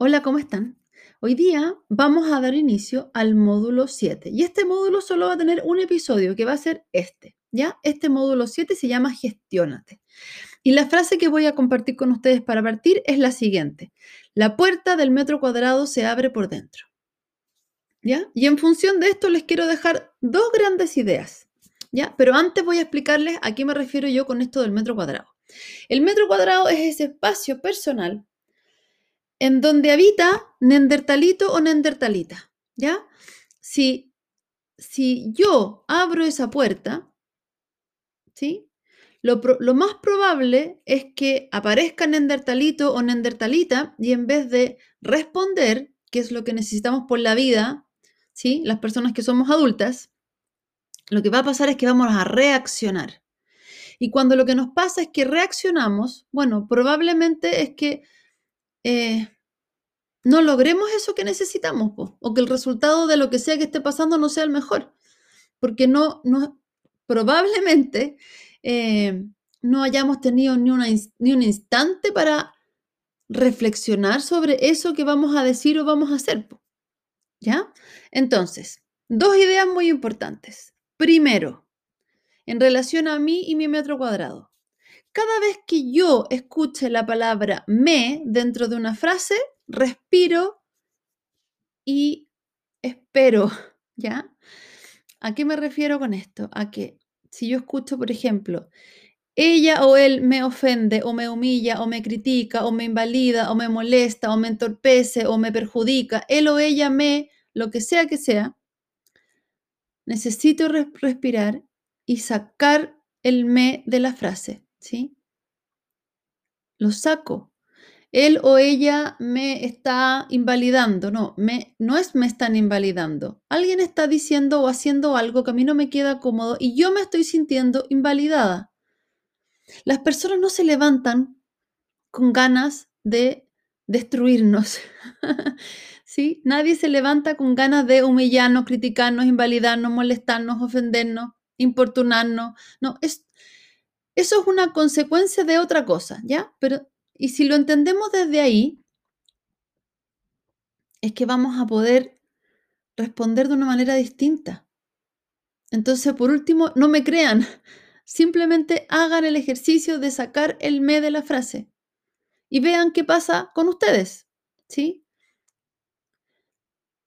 Hola, ¿cómo están? Hoy día vamos a dar inicio al módulo 7 y este módulo solo va a tener un episodio que va a ser este, ¿ya? Este módulo 7 se llama Gestiónate. Y la frase que voy a compartir con ustedes para partir es la siguiente. La puerta del metro cuadrado se abre por dentro. ¿Ya? Y en función de esto les quiero dejar dos grandes ideas, ¿ya? Pero antes voy a explicarles a qué me refiero yo con esto del metro cuadrado. El metro cuadrado es ese espacio personal en donde habita Nendertalito o Nendertalita, ¿ya? Si, si yo abro esa puerta, ¿sí? Lo, más probable es que aparezca Nendertalito o Nendertalita y en vez de responder, que es lo que necesitamos por la vida, ¿sí? Las personas que somos adultas, lo que va a pasar es que vamos a reaccionar. Y cuando lo que nos pasa es que reaccionamos, bueno, probablemente es que eh, no logremos eso que necesitamos, o que el resultado de lo que sea que esté pasando no sea el mejor, porque no, probablemente eh, no hayamos tenido ni, ni un instante para reflexionar sobre eso que vamos a decir o vamos a hacer. ¿Ya? Entonces, dos ideas muy importantes. Primero, en relación a mí y mi metro cuadrado. Cada vez que yo escuche la palabra me dentro de una frase, respiro y espero, ¿ya? ¿A qué me refiero con esto? A que si yo escucho, por ejemplo, ella o él me ofende o me humilla o me critica o me invalida o me molesta o me entorpece o me perjudica, él o ella me, lo que sea que sea, necesito respirar y sacar el me de la frase, ¿sí? Lo saco. Él o ella me está invalidando. No, me, no es me están invalidando. Alguien está diciendo o haciendo algo que a mí no me queda cómodo y yo me estoy sintiendo invalidada. Las personas no se levantan con ganas de destruirnos. ¿Sí? Nadie se levanta con ganas de humillarnos, criticarnos, invalidarnos, molestarnos, ofendernos, importunarnos. No, es, eso es una consecuencia de otra cosa, ¿ya? Pero, y si lo entendemos desde ahí, es que vamos a poder responder de una manera distinta. Entonces, por último, no me crean, simplemente hagan el ejercicio de sacar el me de la frase y vean qué pasa con ustedes, ¿sí?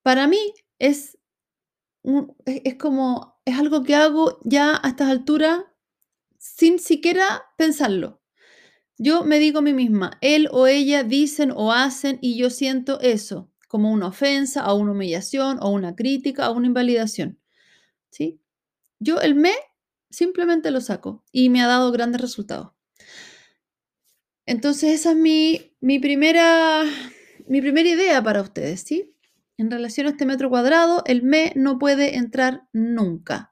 Para mí es, es como, es algo que hago ya a estas alturas sin siquiera pensarlo. Yo me digo a mí misma, él o ella dicen o hacen y yo siento eso como una ofensa o una humillación o una crítica o una invalidación. ¿Sí? Yo el me simplemente lo saco y me ha dado grandes resultados. Entonces esa es mi, mi, primera, mi primera idea para ustedes, ¿sí? En relación a este metro cuadrado, el me no puede entrar nunca,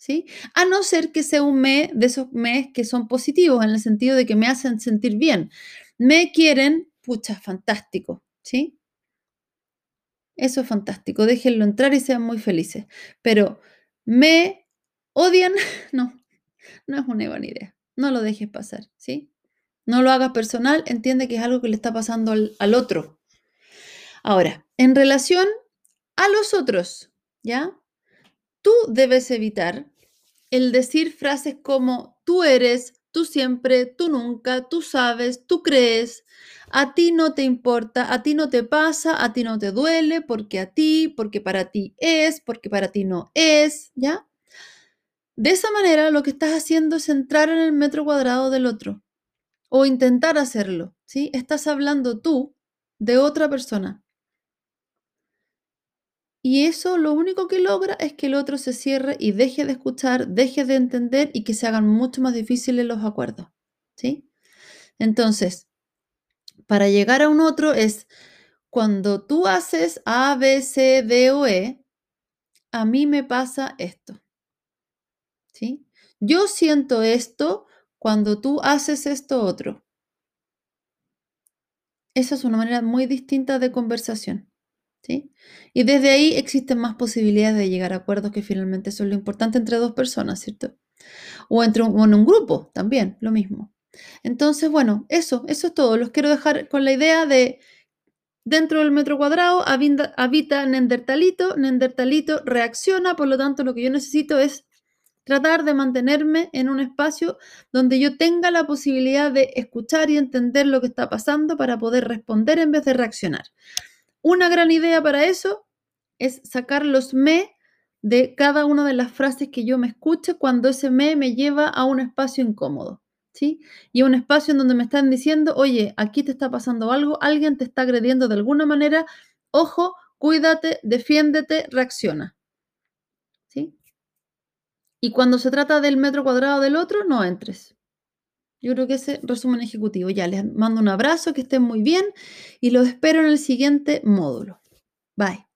¿sí? A no ser que sea un me de esos mes que son positivos, en el sentido de que me hacen sentir bien. Me quieren, pucha, fantástico, ¿sí? Eso es fantástico, déjenlo entrar y sean muy felices. Pero me odian, no, no es una buena idea. No lo dejes pasar, ¿sí? No lo hagas personal, entiende que es algo que le está pasando al, al otro. Ahora, en relación a los otros, ¿ya? Tú debes evitar el decir frases como tú eres, tú siempre, tú nunca, tú sabes, tú crees, a ti no te importa, a ti no te pasa, a ti no te duele, porque a ti, porque para ti es, porque para ti no es, ¿ya? De esa manera lo que estás haciendo es entrar en el metro cuadrado del otro o intentar hacerlo, ¿sí? Estás hablando tú de otra persona. Y eso lo único que logra es que el otro se cierre y deje de escuchar, deje de entender y que se hagan mucho más difíciles los acuerdos. ¿Sí? Entonces, para llegar a un otro es cuando tú haces A, B, C, D o E, a mí me pasa esto. ¿Sí? Yo siento esto cuando tú haces esto otro. Esa es una manera muy distinta de conversación. ¿Sí? Y desde ahí existen más posibilidades de llegar a acuerdos que finalmente son lo importante entre dos personas, ¿cierto? O entre un, en un grupo también, lo mismo. Entonces, bueno, eso, eso es todo. Los quiero dejar con la idea de Dentro del metro cuadrado habita, habita Nendertalito, Nendertalito reacciona, por lo tanto lo que yo necesito es tratar de mantenerme en un espacio donde yo tenga la posibilidad de escuchar y entender lo que está pasando para poder responder en vez de reaccionar. Una gran idea para eso es sacar los me de cada una de las frases que yo me escuche cuando ese me me lleva a un espacio incómodo. ¿Sí? Y un espacio en donde me están diciendo, oye, aquí te está pasando algo, alguien te está agrediendo de alguna manera, ojo, cuídate, defiéndete, reacciona. ¿Sí? Y cuando se trata del metro cuadrado del otro, no entres. Yo creo que ese resumen ejecutivo. Ya les mando un abrazo, que estén muy bien y los espero en el siguiente módulo. Bye.